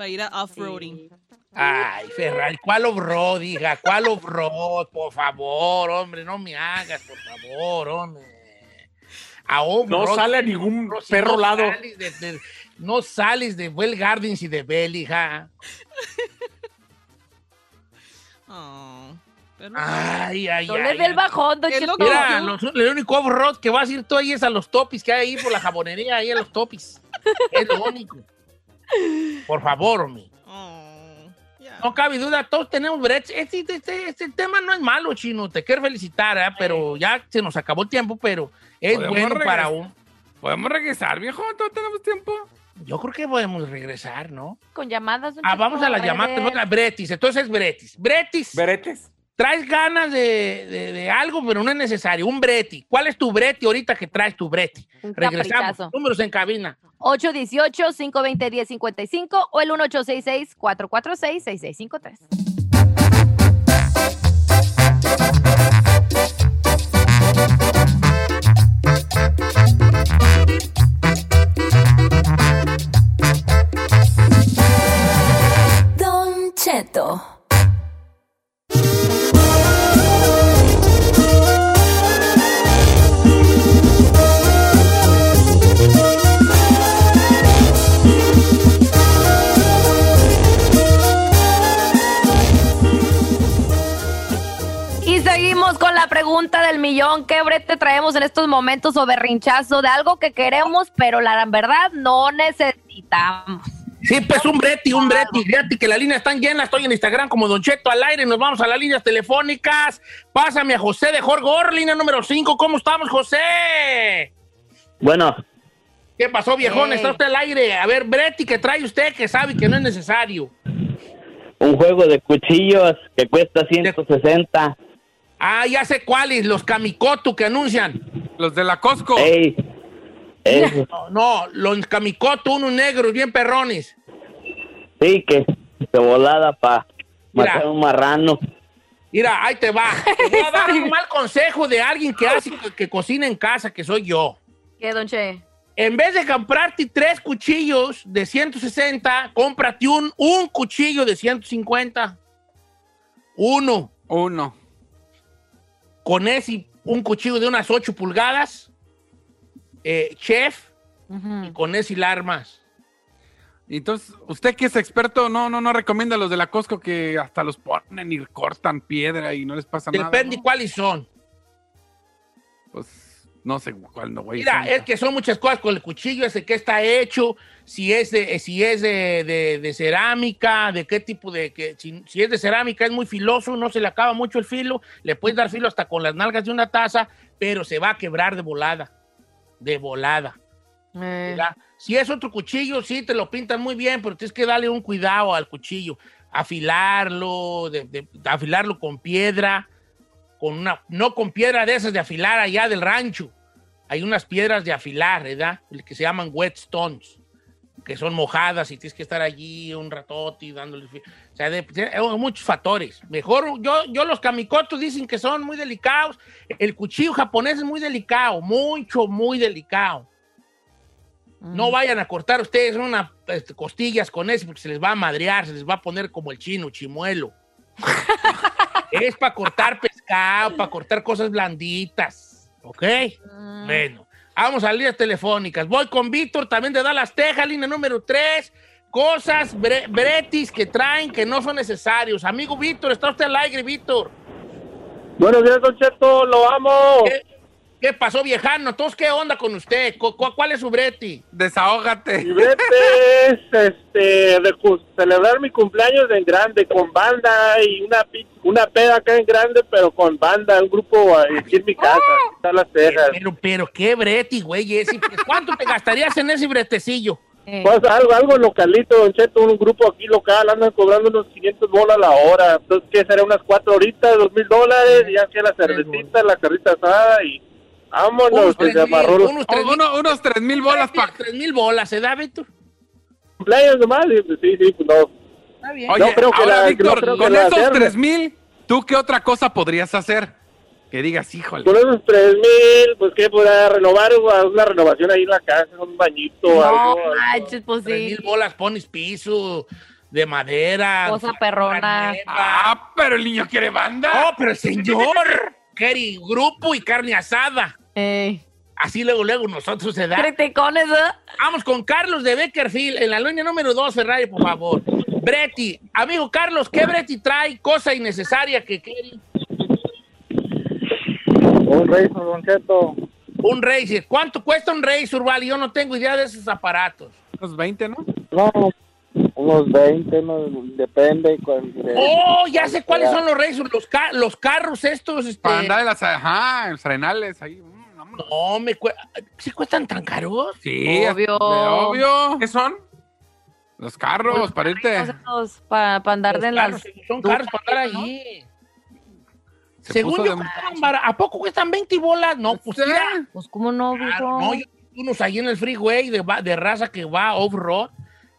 Para ir a off-roading. Ay, Ferrari, ¿cuál off-road, hija? ¿Cuál off-road? Por favor, hombre, no me hagas, por favor, hombre. A No sale a ningún perro no lado. sales de- de- no sales de Well Gardens y de Bell, hija. Oh, pero- Ay, ay, No ay. le dé el bajón, don Cheto. Mira, los- el único off-road que vas a ir tú ahí es a los topis que hay ahí por la jabonería, ahí a los topis. Es lo único. Por favor, hombre. Oh. No cabe duda, todos tenemos brechas. Este, este, este tema no es malo, chino. Te quiero felicitar, ¿eh? pero ya se nos acabó el tiempo, pero es bueno para un. ¿Podemos regresar, viejo? ¿Todavía tenemos tiempo? Yo creo que podemos regresar, ¿no? Con llamadas. Ah, vamos a las llamadas. Bretis, entonces es Bretis. Bretis, Beretes. Traes ganas de, de- de algo, pero no es necesario. Un Breti. ¿Cuál es tu Breti ahorita que traes tu Breti? Un Regresamos. caprichazo. Números en cabina. 818-520-1055 o el 1866-446-6653. Don Cheto. Pregunta del millón. ¿Qué brete traemos en estos momentos o berrinchazo de algo que queremos, pero la verdad no necesitamos? Sí, pues un Breti, un Breti. Fíjate que las líneas están llenas. Estoy en Instagram como Don Cheto al aire. Nos vamos a las líneas telefónicas. Pásame a José de Jorgor, línea número 5. ¿Cómo estamos, José? Bueno, ¿Qué pasó, viejón? Ey. Está usted al aire. A ver, Breti, ¿qué trae usted que sabe que no es necesario? un juego de cuchillos que cuesta 160. Ah, ya sé cuáles, los Kamikoto que anuncian. Los de la Costco. Ey, No, no, los Kamikoto, unos negros bien perrones. sí, que de volada para Mira. matar un marrano. Mira, ahí te va. Te voy a dar un mal consejo de alguien que hace que, que cocina en casa, que soy yo. ¿Qué, don Che? En vez de comprarte tres cuchillos de 160, cómprate un, un cuchillo de 150. Uno. Uno. Con ese, un cuchillo de unas 8 pulgadas. eh, chef. Y con ese la armas. Entonces, usted que es experto, no, no, no recomienda los de la Costco que hasta los ponen y cortan piedra y no les pasa nada. Depende ¿no? cuáles son. Pues no sé cuál no, güey. Mira, es que son muchas cosas con el cuchillo, ese que está hecho, si es de, si es de, de- de cerámica, de qué tipo de, que, si, si es de cerámica es muy filoso, no se le acaba mucho el filo, le puedes dar filo hasta con las nalgas de una taza, pero se va a quebrar de volada, de volada. ¿verdad? Si es otro cuchillo, sí, te lo pintan muy bien, pero tienes que darle un cuidado al cuchillo, afilarlo, de- de- afilarlo con piedra, con una, no con piedra de esas de afilar allá del rancho. Hay unas piedras de afilar, ¿verdad? Que se llaman whetstones, que son mojadas y tienes que estar allí un ratote y dándole. O sea, de- hay muchos factores. Mejor, yo, yo los kamikotos dicen que son muy delicados. El cuchillo japonés es muy delicado, mucho, muy delicado. No vayan a cortar ustedes unas este, costillas con ese porque se les va a madrear, se les va a poner como el chino, chimuelo. es para cortar pescado, para cortar cosas blanditas. ¿Ok? Bueno, vamos a líneas telefónicas. Voy con Víctor, también de Dallas, Texas, línea número 3. Cosas bre- bretis que traen que no son necesarios. Amigo Víctor, está usted al aire, Víctor. Buenos días, Don Cheto, lo amo. ¿Qué, ¿Qué pasó, viejano? ¿Todos qué onda con usted? ¿Cu- cu- ¿Cuál es su brete? Desahógate. Mi brete es este, de celebrar mi cumpleaños en grande, con banda y una, una peda acá en grande, pero con banda, un grupo aquí en mi casa, están las cejas. Pero, pero qué brete, güey. ese. ¿Cuánto te gastarías en ese bretecillo? Pues algo, algo localito, Don Cheto, un grupo aquí local, andan cobrando unos 500 bolas la hora. Entonces, ¿qué será? Unas cuatro horitas, dos mil dólares, y ya que la cervecita, la carrita asada y vámonos, Unos se mil, amarró los unos tres mil. Uno- unos tres mil bolas para Tres mil bolas, ¿eh, David? tú? cumpleaños nomás. pues, sí, sí, pues no. Está bien. Oye, No creo que ahora, la- Víctor, no con esos tres mil, ¿tú qué otra cosa podrías hacer? Que digas, híjole. Con esos tres mil, pues que podrá renovar una renovación ahí en la casa, un bañito, No algo. manches, pues Tres sí. mil bolas pones piso de madera. Cosa perrona. Ah, pero el niño quiere banda. Oh, pero señor. Quiere grupo y carne asada. Ey. Así luego, luego nosotros se da. Criticones, ¿eh? Vamos con Carlos de Beckerfield en la línea número 2, Ferrari, por favor. Breti, amigo Carlos, ¿qué Breti trae? Cosa innecesaria que quiere. Un rey, Don Cheto. Un Razer. ¿Cuánto cuesta un Razer, Vale? Yo no tengo idea de esos aparatos. Unos 20, ¿no? No, unos 20, no, depende. de- Oh, ya sé cuáles son los Razer. Los, ca- los carros estos. Este... Para andar en las, ajá, en los arenales ahí. mm, vámonos. No, me cue- ¿Sí cuestan tan caros? Sí, Obvio. de obvio. ¿Qué son? Los carros, para irte. Para andar Los de carros, las. son caros para andar ahí. Se Según yo, de- ¿a poco cuestan 20 bolas? No, pues mira. Pues, ¿cómo no, Claro, viejo? no, yo tengo unos ahí en el freeway de, de raza que va off-road,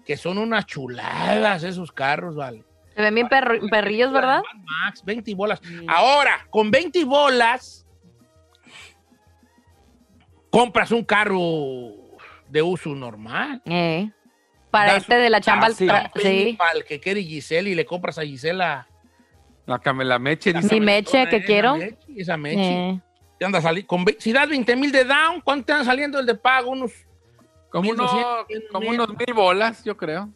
que son unas chuladas esos carros, vale. Se ven bien perro- perrillos, ¿verdad? Max, 20 bolas. Ahora, con 20 bolas, compras un carro de uso normal. Eh. Para Das irte de la chamba al sí. tra- Sí. Para el que quiere Giselle y le compras a Gisela. La camela meche. Mi meche que quiero. meche, Esa meche. Eh. Te anda sali- con ve- si das 20 mil de down, ¿cuánto te anda saliendo el de pago? Unos Como, unos, 1200, como mil. unos mil bolas, yo creo.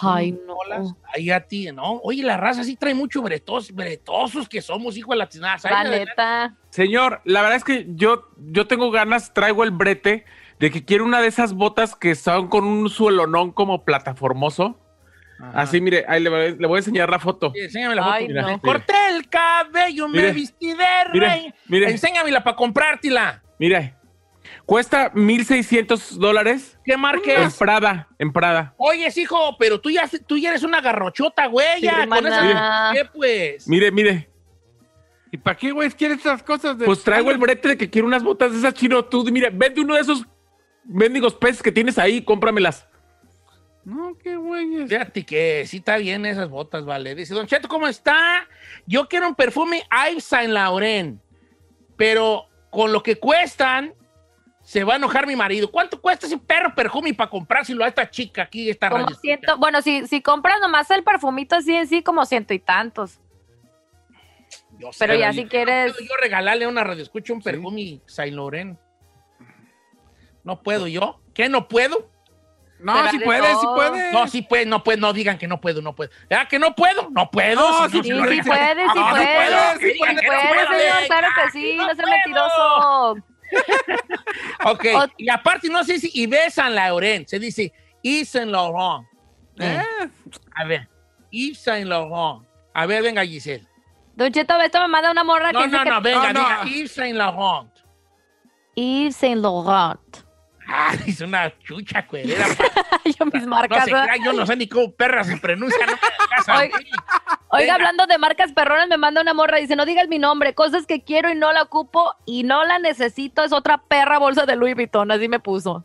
Ay, no. bolas. Ahí a ti, ¿no? Oye, la raza sí trae mucho bretos, bretosos que somos, hijo de la neta. Señor, la verdad es que yo, yo tengo ganas, traigo el brete de que quiero una de esas botas que son con un suelonón como plataformoso. Así, mire, ahí le, voy- le voy a enseñar la foto. Sí, enséñame la foto. Ay, Mira, no. me corté el cabello, me Mire. vestí de Mire, rey. mire. Enséñamela para comprártela. Mire, cuesta 1,600 dólares ¿Qué marca en? Prada, en Prada. Oye, hijo, pero tú ya, tú ya eres una garrochota, güey. Sí, ya, con esa... ¿Qué, pues? Mire, mire, ¿Y para qué, güey, quieres esas cosas? De... pues traigo el brete de que quiero unas botas de esas chino. Tú, mire, vende uno de esos mendigos peces que tienes ahí, cómpramelas. No, qué güey. Fíjate que sí está bien esas botas, vale. Dice, Don Cheto, ¿cómo está? Yo quiero un perfume Yves Saint Laurent, pero con lo que cuestan, se va a enojar mi marido. ¿Cuánto cuesta ese perro perfume para comprárselo a esta chica aquí, esta Como ciento, bueno, si, si compras nomás el perfumito así en sí, como ciento y tantos. Yo sé, Pero ya yo- si quieres- ¿Puedo yo regalarle a una radio escucha un perfume Saint Laurent? No puedo yo. ¿Qué no puedo? No, sí de puedes, sí todo. puedes. No, sí puede, no puede, no digan que no puedo, no puedo. ¿Ya que no puedo? No puedo. No, señor, sí, se lo Sí, sí regalo. puede, sí No, no sí sí señor, claro que sí, sea mentiroso. Ok, y aparte no sé si Yves Saint Laurent, se dice Yves Saint Laurent. Eh, A ver, Yves Saint Laurent. A ver, venga Giselle. Don Cheto, esto me manda una morra No, que dice no, que... no, venga, No, no. diga Yves Saint Laurent. Yves Saint Laurent. Ah, es una chucha cuerera. Yo mis No marcas. se ¿verdad? crea, yo no sé ni cómo perra se pronuncia. No me hagas a Oiga. hablando de marcas perronas, me manda una morra. Dice, no digas mi nombre. Cosas que quiero y no la ocupo y no la necesito. Es otra perra bolsa de Louis Vuitton. Así me puso.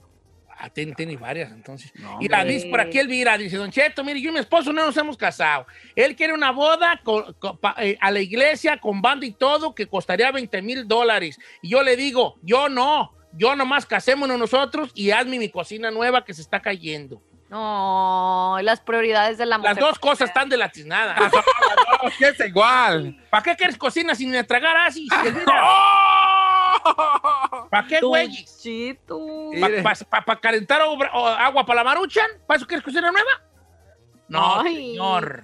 Ah, tiene, tiene varias, entonces. No, y la dice por aquí Elvira, dice, Don Cheto, mire, yo y mi esposo no nos hemos casado. Él quiere una boda con- con- pa- eh, a la iglesia con banda y todo que costaría 20 mil dólares. Y yo le digo, yo no, yo nomás casémonos nosotros y hazme mi cocina nueva que se está cayendo. No, las prioridades de la mujer. Las dos cosas están de la tiznada. no, que es igual. ¿Para qué quieres cocina sin tragar así? ¿Para qué, güey? ¿Para calentar obra- o agua para la maruchan? ¿Para eso quieres cocina nueva? No, Ay. señor.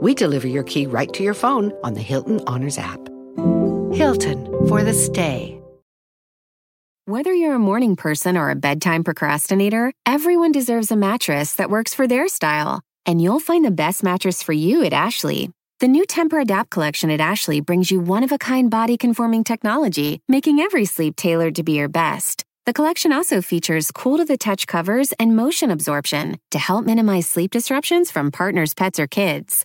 we deliver your key right to your phone on the Hilton Honors app. Hilton for the stay. Whether you're a morning person or a bedtime procrastinator, everyone deserves a mattress that works for their style. And you'll find the best mattress for you at Ashley. The new Temper Adapt collection at Ashley brings you one of a kind body conforming technology, making every sleep tailored to be your best. The collection also features cool to the touch covers and motion absorption to help minimize sleep disruptions from partners, pets, or kids.